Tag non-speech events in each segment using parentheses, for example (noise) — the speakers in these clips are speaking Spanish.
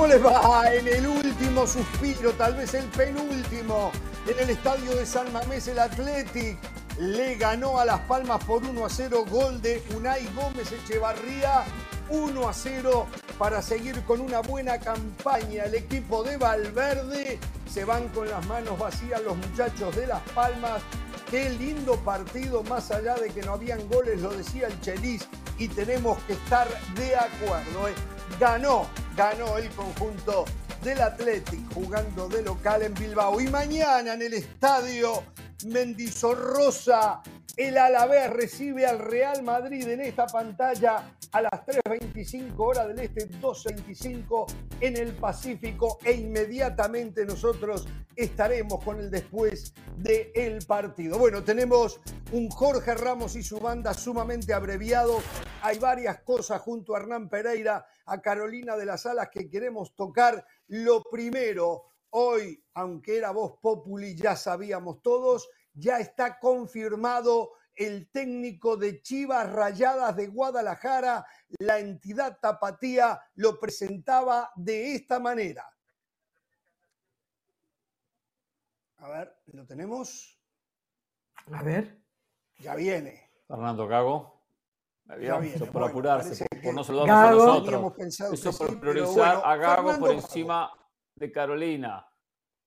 ¿Cómo les va en el último suspiro, tal vez el penúltimo? En el estadio de San Mamés, el Athletic le ganó a Las Palmas por 1 a 0, gol de Unai Gómez Echevarría, 1 a 0 para seguir con una buena campaña. El equipo de Valverde se van con las manos vacías los muchachos de Las Palmas. Qué lindo partido, más allá de que no habían goles, lo decía el Chelis, y tenemos que estar de acuerdo. ¿eh? Ganó, ganó el conjunto del Athletic jugando de local en Bilbao. Y mañana en el estadio Mendizorrosa, el Alavés recibe al Real Madrid en esta pantalla a las 3.25 horas del este, 2.25 en el Pacífico e inmediatamente nosotros estaremos con el después del partido. Bueno, tenemos un Jorge Ramos y su banda sumamente abreviado. Hay varias cosas junto a Hernán Pereira, a Carolina de las Alas que queremos tocar. Lo primero, hoy, aunque era voz populi, ya sabíamos todos, ya está confirmado el técnico de Chivas Rayadas de Guadalajara, la entidad tapatía lo presentaba de esta manera. A ver, ¿lo tenemos? A ver. Ya viene. Fernando Gago. Ya viene. Eso por Bueno, apurarse, por, no saludarnos Gago- a nosotros. Eso por sí, priorizar bueno, a Gago Fernando por Gago. encima de Carolina.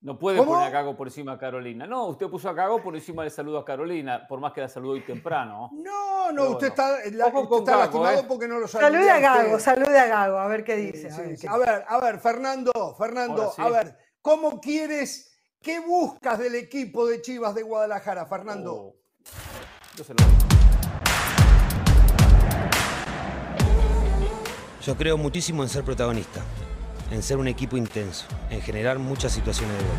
No puede ¿Cómo? poner a Gago por encima de Carolina. No, usted puso a Gago por encima del saludo a Carolina, por más que la saludó hoy temprano. No, no, usted bueno. está, la- usted está Gago, lastimado ¿eh? porque no lo saludé Salude a Gago, usted. salude a Gago, a ver qué dice. Sí, a ver sí. qué- A ver, a ver, Fernando, Fernando, sí. a ver, ¿cómo quieres, qué buscas del equipo de Chivas de Guadalajara, Fernando? Oh. Yo se lo digo. Yo creo muchísimo en ser protagonista, en ser un equipo intenso, en generar muchas situaciones de gol.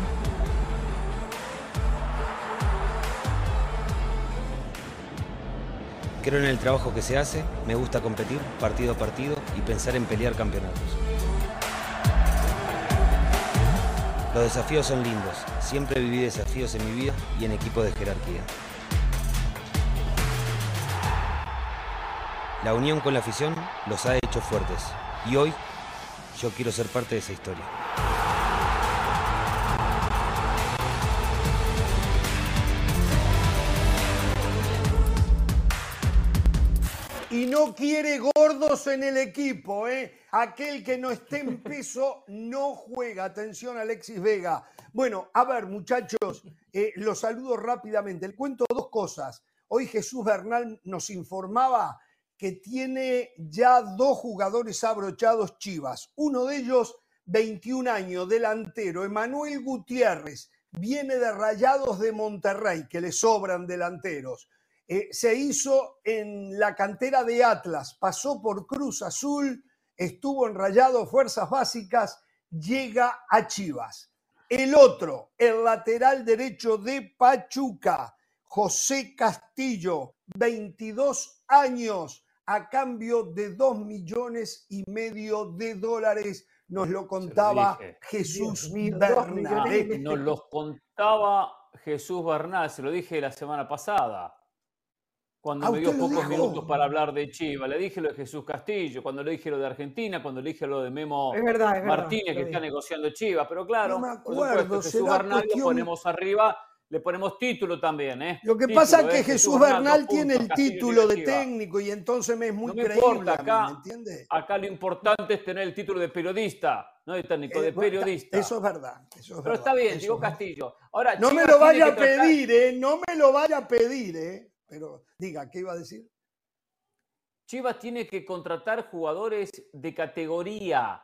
Creo en el trabajo que se hace, me gusta competir partido a partido y pensar en pelear campeonatos. Los desafíos son lindos, siempre viví desafíos en mi vida y en equipos de jerarquía. La unión con la afición los ha hecho fuertes y hoy yo quiero ser parte de esa historia. Y no quiere gordos en el equipo, ¿eh? Aquel que no esté en peso no juega. Atención, Alexis Vega. Bueno, a ver, muchachos, eh, los saludo rápidamente. Le cuento dos cosas. Hoy Jesús Bernal nos informaba que tiene ya dos jugadores abrochados Chivas. Uno de ellos, 21 años, delantero, Emanuel Gutiérrez, viene de Rayados de Monterrey, que le sobran delanteros. Eh, se hizo en la cantera de Atlas, pasó por Cruz Azul, estuvo en Rayado Fuerzas Básicas, llega a Chivas. El otro, el lateral derecho de Pachuca, José Castillo, 22 años, a cambio de 2 millones y medio de dólares, nos lo contaba. Jesús dos Bernal. Nos los contaba Jesús Bernal, se lo dije la semana pasada. Cuando Ah, me dio ¿usted lo pocos dijo? minutos para hablar de Chiva. Le dije lo de Jesús Castillo, cuando le dije lo de Argentina, cuando le dije lo de Memo Es verdad, es verdad, Martínez, que está negociando Chiva. Pero claro, No me por acuerdo, supuesto, Jesús Bernal cuestión- lo ponemos arriba, le ponemos título también. ¿eh? Lo que Título, pasa es que ¿eh? Jesús Bernal, tiene el título de técnico y entonces me es muy No me creíble, importa, acá- ¿me entiende? Acá lo importante es tener el título de periodista, no de técnico, de Eh, periodista. Eso es verdad. eso es Pero verdad, está bien, digo. Castillo. Ahora, No me lo vaya a tratar- pedir, ¿eh? No me lo vaya a pedir, ¿eh? Pero diga, ¿qué iba a decir? Chivas tiene que contratar jugadores de categoría,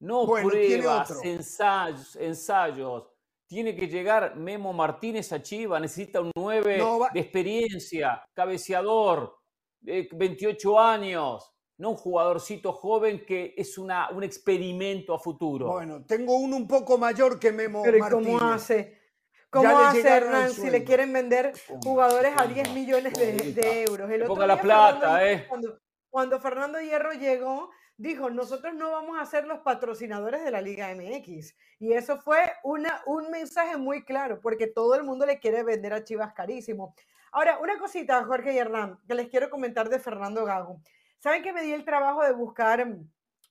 no Bueno, pruebas, ensayos, ensayos. Tiene que llegar Memo Martínez a Chivas, necesita un 9 No, va- de experiencia, cabeceador, de 28 años, no un jugadorcito joven que es una, un experimento a futuro. Bueno, tengo uno un poco mayor que Memo Pero ¿y Martínez. cómo hace? ¿Cómo hace Hernán si le quieren vender jugadores a 10 ponga, millones de, euros? El otro ponga la día Fernando plata, Hierro, ¿eh? Cuando, cuando Fernando Hierro llegó, dijo, nosotros no vamos a ser los patrocinadores de la Liga MX. Y eso fue una, un mensaje muy claro, porque todo el mundo le quiere vender a Chivas carísimo. Ahora, una cosita, Jorge y Hernán, que les quiero comentar de Fernando Gago. ¿Saben que me di el trabajo de buscar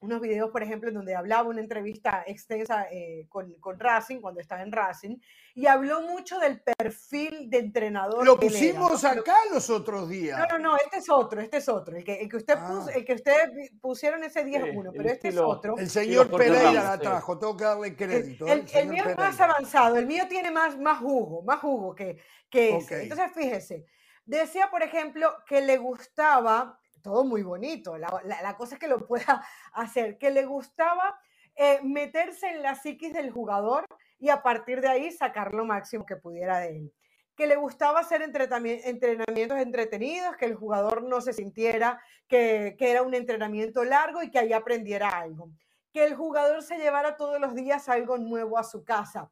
unos videos, por ejemplo, en donde hablaba una entrevista extensa eh, con, con, Racing, cuando estaba en Racing, y habló mucho del perfil de entrenador. Lo pusimos acá los otros días. No, no, no, este es otro, este es otro. El que, el que usted puso, ah. el que ustedes pusieron ese 10-1, pero este es otro. El señor Pereira la trajo, tengo que darle crédito. El, el, mío es más avanzado, el mío tiene más, más jugo, más jugo que, que ese. Entonces, fíjese, decía, por ejemplo, que le gustaba todo muy bonito. La, cosa es que lo pueda (laughs) hacer, que le gustaba eh, meterse en la psiquis del jugador y a partir de ahí sacar lo máximo que pudiera de él. Que le gustaba hacer entrenamientos entretenidos, que el jugador no se sintiera que, era un entrenamiento largo y que ahí aprendiera algo. Que el jugador se llevara todos los días algo nuevo a su casa.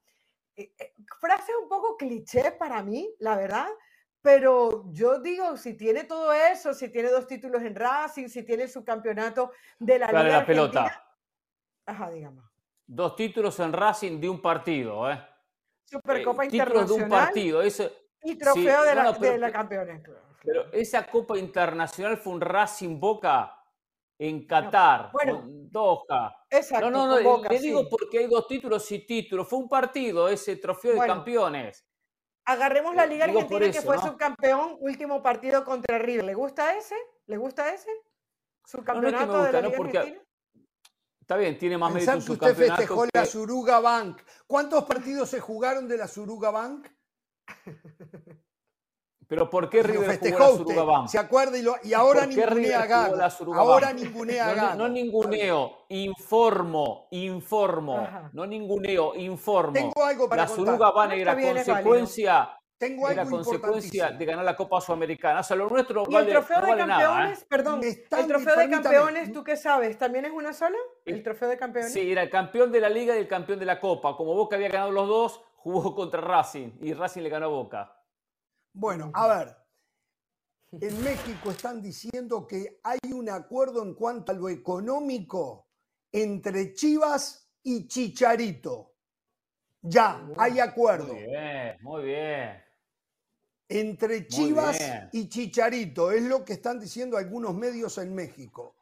Eh, eh, un poco cliché para mí, la verdad, pero yo digo, si tiene todo eso, si tiene dos títulos en Racing, si tiene su campeonato de la Liga la pelota. Ajá, dígame. Dos títulos en Racing de un partido, ¿eh? Supercopa eh, Internacional. de un partido. y trofeo de, la, de la campeones. Pero esa Copa Internacional fue un Racing Boca en Qatar, bueno, Doha. Exacto. No, no, no, le digo porque hay dos títulos y títulos. Fue un partido ese trofeo de campeones. Agarremos la Liga Argentina que fue subcampeón, último partido contra River. ¿Le gusta ese? ¿Le gusta ese? Subcampeonato de la Liga Argentina. Está bien, tiene más mérito que usted festejó la Suruga Bank. ¿Cuántos partidos se jugaron de la Suruga Bank? (laughs) Pero ¿por qué River festejó jugó la Suruga Bank? ¿Se acuerda? Y, ahora ningunea a Gago. Ahora ningunea a Gago. No, no, ninguneo, informo, informo. No ninguneo, informo. Tengo algo para La Suruga Bank era consecuencia... Tengo era consecuencia de ganar la Copa Sudamericana. O sea, lo nuestro ¿Y el trofeo de campeones, ¿eh? perdón, el trofeo de campeones, ¿tú qué sabes? ¿También es una sola? ¿El trofeo de campeones? Sí, era el campeón de la Liga y el campeón de la Copa. Como Boca había ganado los dos, jugó contra Racing y Racing le ganó a Boca. Bueno, a ver, (laughs) en México están diciendo que hay un acuerdo en cuanto a lo económico entre Chivas y Chicharito. Ya, hay acuerdo. Muy bien, muy bien. Entre Chivas y Chicharito, es lo que están diciendo algunos medios en México.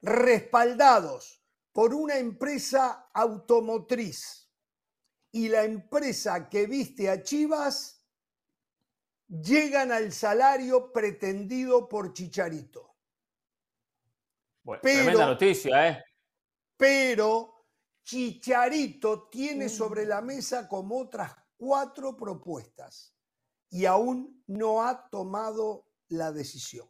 Respaldados por una empresa automotriz. Y la empresa que viste a Chivas llegan al salario pretendido por Chicharito. Bueno, tremenda noticia, ¿eh? Pero Chicharito tiene mm. sobre la mesa como otras cuatro propuestas y aún no ha tomado la decisión.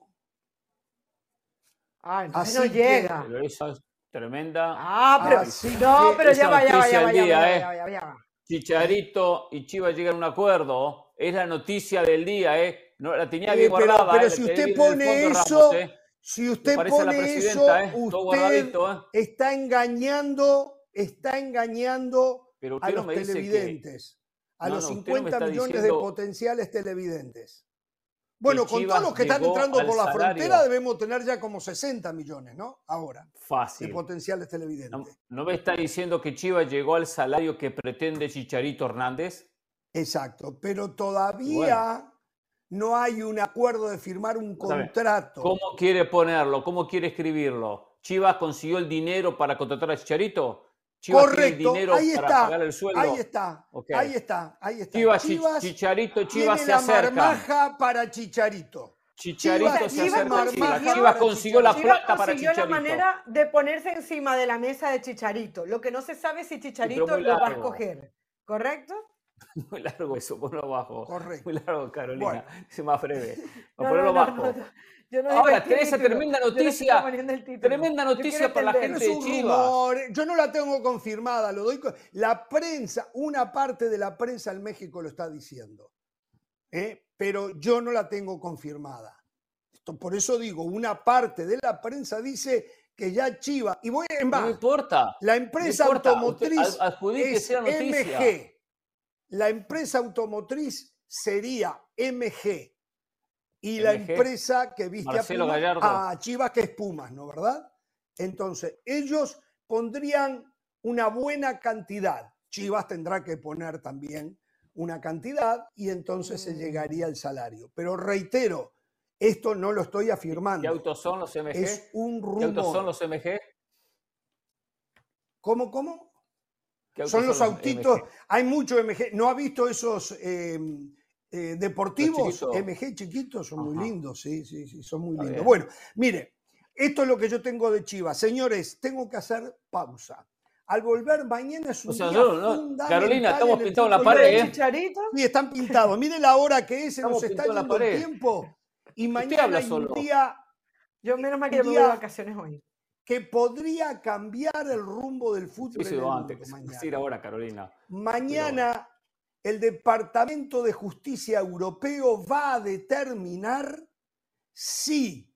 Ah, entonces no llega. Pero esa es tremenda. Ah, pero no, pero ya va, ya va, ya va, ya va, Chicharito y Chivas llegan a un acuerdo es la noticia del día, ¿eh? No, la tenía bien guardada. Pero, si usted pone eso, si usted pone eso, ¿eh? usted ¿eh? está engañando, está engañando a los televidentes, a los 50 millones de potenciales televidentes. Bueno, con todos los que están entrando por la frontera debemos tener ya como 60 millones, ¿no? Ahora. Fácil. De potenciales televidentes. ¿No, me está diciendo que Chivas llegó al salario que pretende Chicharito Hernández? Exacto, pero todavía no hay un acuerdo de firmar un contrato. ¿Cómo quiere ponerlo? ¿Cómo quiere escribirlo? ¿Chivas consiguió el dinero para contratar a Chicharito? ¿Chivas Correcto, dinero ahí está, para pagar el sueldo? Ahí está, ahí está, ahí está. Chivas, Chicharito, Chivas se acerca. marmaja para Chicharito. Chicharito se acerca Chivas. Chivas consiguió la plata para Chicharito. consiguió la manera de ponerse encima de la mesa de Chicharito. Lo que no se sabe es si Chicharito lo va a escoger. ¿Correcto? (laughs) Muy largo eso, ponlo abajo. Correcto. Muy largo, Carolina. Se (laughs) más breve. (laughs) No, ponerlo bajo. Ahora, tenés esa tremenda noticia. Tremenda noticia para la gente de Chivas. Yo no la tengo confirmada, lo doy. La prensa, una parte de la prensa en México lo está diciendo. ¿eh? Pero yo no la tengo confirmada. por eso digo, una parte de la prensa dice que ya Chivas. Y voy en No importa. La empresa automotriz es MG la empresa automotriz sería MG y la empresa que viste a, Chivas, que es Pumas, ¿no? ¿Verdad? Entonces, ellos pondrían una buena cantidad. Chivas tendrá que poner también una cantidad y entonces se mm. llegaría al salario. Pero reitero, esto no lo estoy afirmando. ¿Qué autos son los MG? Es un rumor. ¿Qué autos son los MG? ¿Cómo, cómo? ¿Qué autos Son los autitos, MG? hay mucho MG. ¿No ha visto esos eh, eh, deportivos. MG chiquitos? Son muy lindos, sí, sí, sí, son muy Está lindos. bien. Bueno, mire, esto es lo que yo tengo de Chivas. Señores, tengo que hacer pausa. Al volver mañana es un O sea, día no- fundamental Carolina, estamos pintados en la pared, ¿eh? Chicharito. Sí, están pintados. Mire la hora que es, se nos Estamos está yendo el pared. tiempo. Y mañana habla hay un solo. día Yo menos mal que me voy de vacaciones hoy. Que podría cambiar el rumbo del fútbol. Sí, sí, en el va mundo antes. mañana. Ahora, Carolina. Mañana el Departamento de Justicia Europeo va a determinar si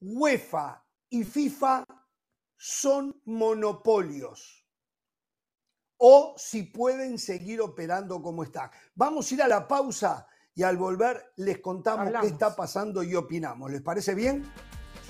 UEFA y FIFA son monopolios o si pueden seguir operando como están. Vamos a ir a la pausa y al volver les contamos Hablamos. qué está pasando y opinamos. ¿Les parece bien?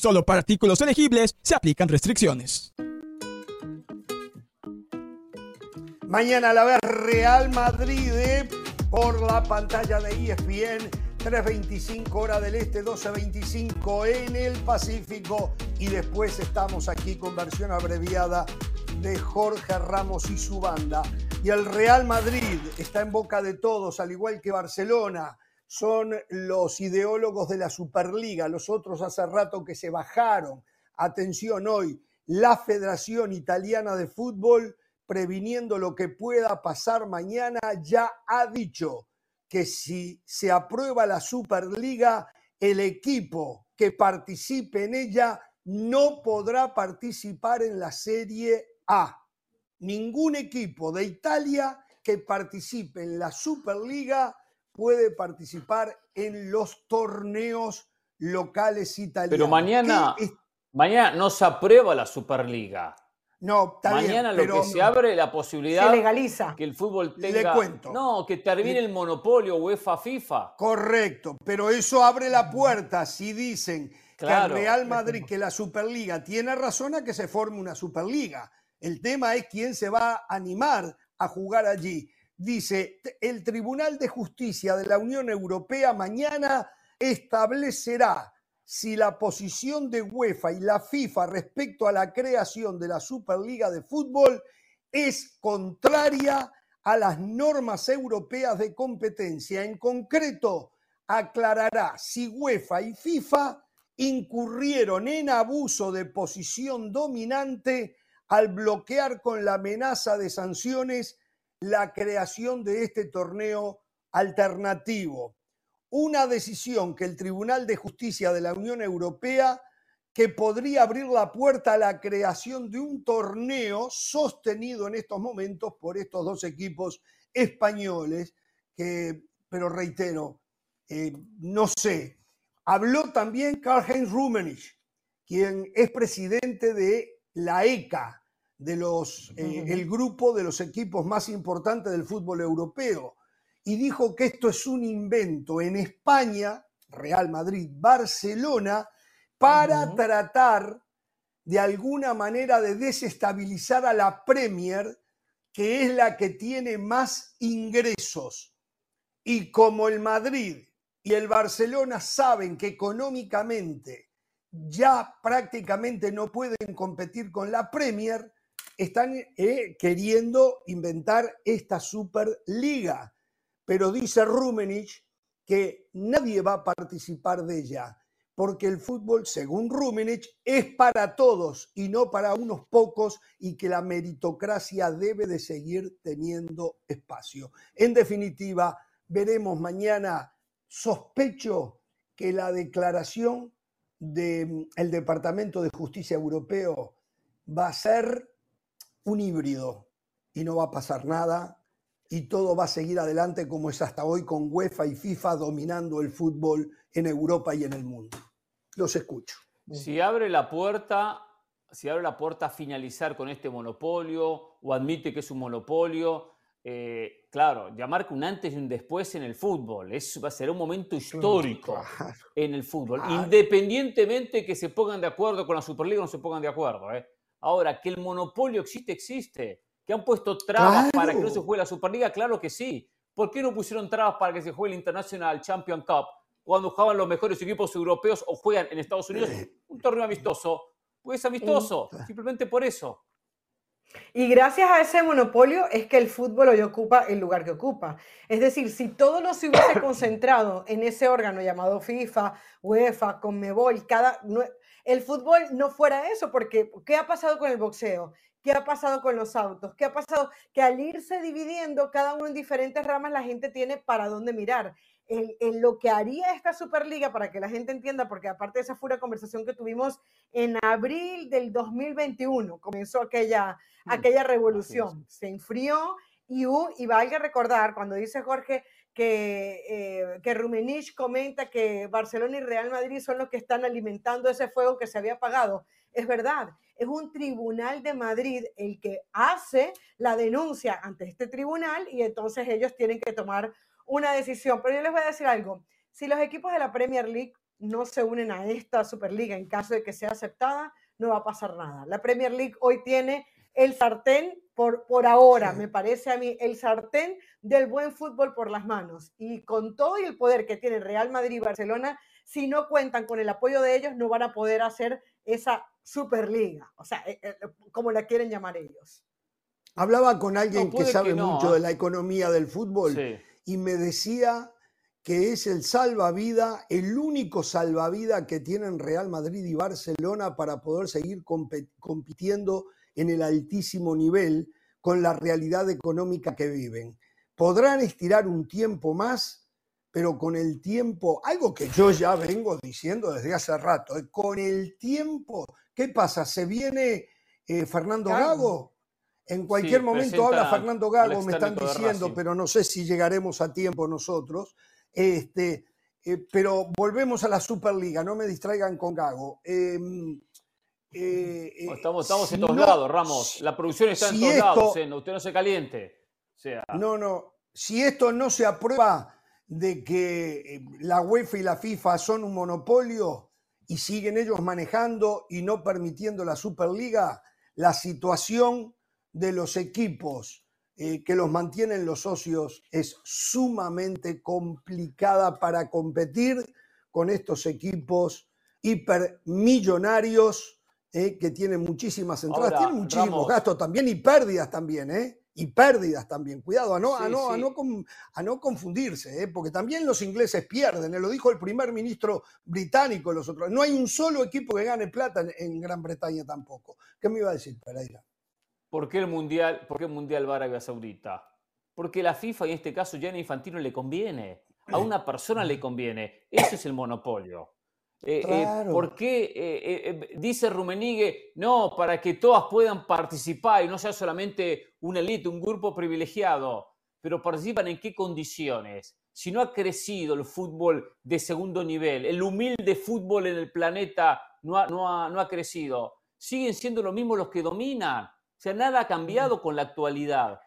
Solo para artículos elegibles se aplican restricciones. Mañana la ver Real Madrid eh, por la pantalla de E ESPN, 3.25 hora del este, 12.25 en el Pacífico. Y después estamos aquí con versión abreviada de Jorge Ramos y su banda. Y el Real Madrid está en boca de todos, al igual que Barcelona. Son los ideólogos de la Superliga, los otros hace rato que se bajaron. Atención hoy, la Federación Italiana de Fútbol previniendo lo que pueda pasar mañana, ya ha dicho que si se aprueba la Superliga, el equipo que participe en ella no podrá participar en la Serie A. Ningún equipo de Italia que participe en la Superliga puede participar en los torneos locales italianos. Pero mañana, ¿Qué es- mañana no se aprueba la Superliga. No, está bien, Mañana lo pero- que se abre la posibilidad Se legaliza. que el fútbol Le tenga. cuento. No, que termine el monopolio UEFA FIFA. Correcto, pero eso abre la puerta si dicen Claro. que el Real Madrid, que la Superliga tiene razón a que se forme una Superliga. El tema es quién se va a animar a jugar allí. Dice, el Tribunal de Justicia de la Unión Europea mañana establecerá si la posición de UEFA y la FIFA respecto a la creación de la Superliga de Fútbol es contraria a las normas europeas de competencia. En concreto, aclarará si UEFA y FIFA incurrieron en abuso de posición dominante al bloquear con la amenaza de sanciones la creación de este torneo alternativo. Una decisión que el Tribunal de Justicia de la Unión Europea que podría abrir la puerta a la creación de un torneo sostenido en estos momentos por estos dos equipos españoles, que, pero reitero, eh, no sé. Habló también Karl-Heinz Rummenigge, quien es presidente de la ECA, de los, eh, el grupo de los equipos más importantes del fútbol europeo, y dijo que esto es un invento en España, Real Madrid, Barcelona, para tratar de alguna manera de desestabilizar a la Premier, que es la que tiene más ingresos. Y como el Madrid y el Barcelona saben que económicamente ya prácticamente no pueden competir con la Premier, están eh, queriendo inventar esta Superliga. Pero dice Rummenigge que nadie va a participar de ella, porque el fútbol, según Rumenich, es para todos y no para unos pocos y que la meritocracia debe de seguir teniendo espacio. En definitiva, veremos mañana, sospecho que la declaración del Departamento de Justicia Europeo va a ser un híbrido y no va a pasar nada y todo va a seguir adelante como es hasta hoy con UEFA y FIFA dominando el fútbol en Europa y en el mundo. Los escucho. Si abre la puerta, si abre la puerta a finalizar con este monopolio o admite que es un monopolio, eh, claro, llamar que un antes y un después en el fútbol. Eso va a ser un momento histórico en el fútbol, independientemente que se pongan de acuerdo con la Superliga o no se pongan de acuerdo. ¿eh? Ahora, que el monopolio existe, existe. Que han puesto trabas para que no se juegue la Superliga, claro que sí. ¿Por qué no pusieron trabas para que se juegue el International Champion Cup? cuando jugaban los mejores equipos europeos o juegan en Estados Unidos un torneo amistoso. Pues es amistoso, simplemente por eso. Y gracias a ese monopolio es que el fútbol hoy ocupa el lugar que ocupa. Es decir, si todo no se hubiese (coughs) concentrado en ese órgano llamado FIFA, UEFA, Conmebol, cada, el fútbol no fuera eso, porque ¿qué ha pasado con el boxeo? ¿Qué ha pasado con los autos? ¿Qué ha pasado? Que al irse dividiendo cada uno en diferentes ramas, la gente tiene para dónde mirar en, lo que haría esta Superliga, para que la gente entienda, porque aparte de esa fue una conversación que tuvimos en abril del 2021, comenzó aquella, mm, aquella revolución, se enfrió y, y valga recordar, cuando dice Jorge que, eh, que Rumenich comenta que Barcelona y Real Madrid son los que están alimentando ese fuego que se había apagado, es verdad, es un tribunal de Madrid el que hace la denuncia ante este tribunal y entonces ellos tienen que tomar una decisión. Pero yo les voy a decir algo. Si los equipos de la Premier League no se unen a esta Superliga en caso de que sea aceptada, no va a pasar nada. La Premier League hoy tiene el sartén, por, por ahora, me parece a mí, el sartén del buen fútbol por las manos. Y con todo el poder que tienen Real Madrid y Barcelona, si no cuentan con el apoyo de ellos, no van a poder hacer esa Superliga, o sea, eh, eh, como la quieren llamar ellos. Hablaba con alguien que sabe mucho de la economía del fútbol. Sí y me decía que es el salvavida, el único salvavida que tienen Real Madrid y Barcelona para poder seguir compitiendo en el altísimo nivel con la realidad económica que viven. Podrán estirar un tiempo más, pero con el tiempo, algo que yo ya vengo diciendo desde hace rato, ¿eh? con el tiempo, ¿qué pasa? ¿Se viene eh, Fernando Gago? En cualquier momento habla Fernando Gago, me están diciendo, pero no sé si llegaremos a tiempo nosotros. Este, eh, pero volvemos a la Superliga, no me distraigan con Gago. Em, eh, eh, estamos, estamos en todos lados, Ramos. La producción está en todos lados, usted no se caliente. sea. No, no. Si esto no se aprueba de que la UEFA y la FIFA son un monopolio y siguen ellos manejando y no permitiendo la Superliga, la situación de los equipos eh, que los mantienen los socios es sumamente complicada para competir con estos equipos hipermillonarios eh, que tienen muchísimas entradas, tienen muchísimos gastos también y pérdidas también, ¿eh? Y pérdidas también. Cuidado, a no, a no, A no, a no confundirse, ¿eh? porque también los ingleses pierden. Lo dijo el primer ministro británico los otros. No hay un solo equipo que gane plata en, en Gran Bretaña tampoco. ¿Qué me iba a decir, Pereira? ¿Por qué el Mundial, por qué el mundial va a Arabia Saudita? Porque la FIFA, y en este caso Gianni Infantino, le conviene. A una persona le conviene. Ese es el monopolio. Eh, eh, ¿Por qué eh, dice Rumenigue, no, para que todas puedan participar y no sea solamente una élite, un grupo privilegiado, pero participan en qué condiciones? Si no ha crecido el fútbol de segundo nivel, el humilde fútbol en el planeta no no no ha crecido, siguen siendo los mismos los que dominan. O sea, nada ha cambiado con la actualidad.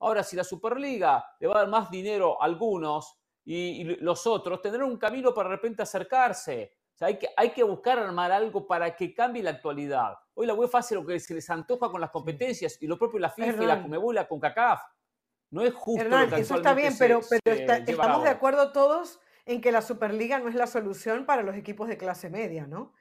Ahora, si la Superliga le va a dar más dinero a algunos y, los otros, tendrán un camino para de repente acercarse. O sea, hay que, hay que buscar armar algo para que cambie la actualidad. Hoy la UEFA hace lo que se les antoja con las competencias y lo propio la FIFA y la Comebol con CONCACAF. No es justo. Hernán, eso está bien, pero, estamos de acuerdo todos en que la Superliga no es la solución para los equipos de clase media, ¿no?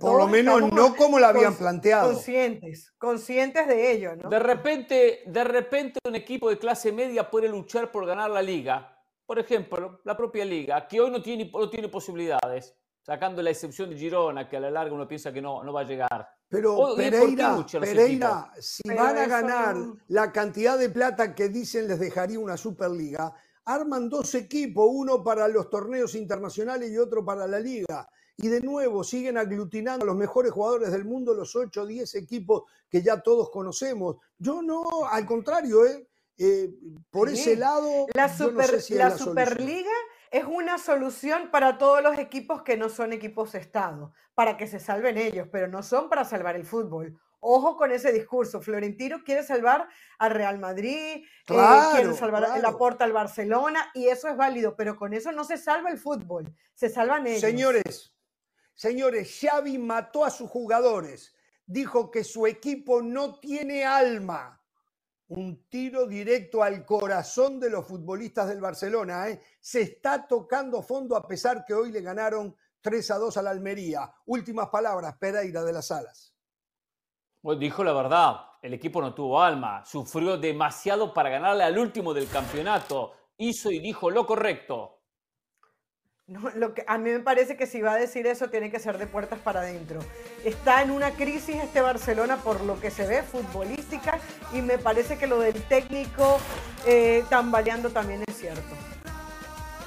Por lo menos no como la habían planteado. Conscientes, conscientes de ello, ¿no? De repente, de repente un equipo de clase media puede luchar por ganar la liga. Por ejemplo, la propia liga, que hoy no tiene, no tiene posibilidades. Sacando la excepción de Girona, que a la larga uno piensa que no, no va a llegar. Pero Pereira, Pereira si van a ganar la cantidad de plata que dicen les dejaría una Superliga, arman dos equipos, uno para los torneos internacionales y otro para la liga. Y de nuevo siguen aglutinando a los mejores jugadores del mundo, los 8 o 10 equipos que ya todos conocemos. Yo no, al contrario, ¿eh? eh por ese lado... La, la Superliga es una solución para todos los equipos que no son equipos Estado, para que se salven ellos, pero no son para salvar el fútbol. Ojo con ese discurso. Florentino quiere salvar al Real Madrid, eh, quiere salvar la porta al Barcelona, y eso es válido, pero con eso no se salva el fútbol, se salvan ellos. Señores, señores, Xavi mató a sus jugadores. Dijo que su equipo no tiene alma un tiro directo al corazón de los futbolistas del Barcelona. ¿eh? Se está tocando fondo a pesar que hoy le ganaron 3 a 2 a la Almería. Últimas palabras, Pereira de las Alas. Dijo la verdad, el equipo no tuvo alma, sufrió demasiado para ganarle al último del campeonato, hizo y dijo lo correcto. No, lo que, a mí me parece que si va a decir eso tiene que ser de puertas para adentro. Está en una crisis este Barcelona por lo que se ve futbolística y me parece que lo del técnico eh, tambaleando también es cierto.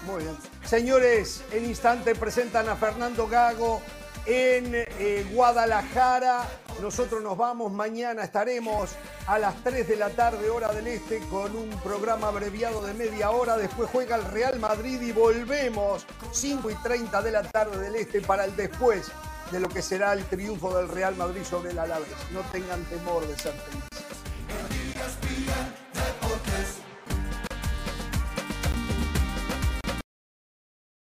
Muy bien. Señores, en instante presentan a Fernando Gago en eh, Guadalajara. Nosotros nos vamos, mañana estaremos a las 3 de la tarde, hora del este, con un programa abreviado de media hora. Después juega el Real Madrid y volvemos 5 y 30 de la tarde del este para el después de lo que será el triunfo del Real Madrid sobre el Alavés. No tengan temor de ser tentados.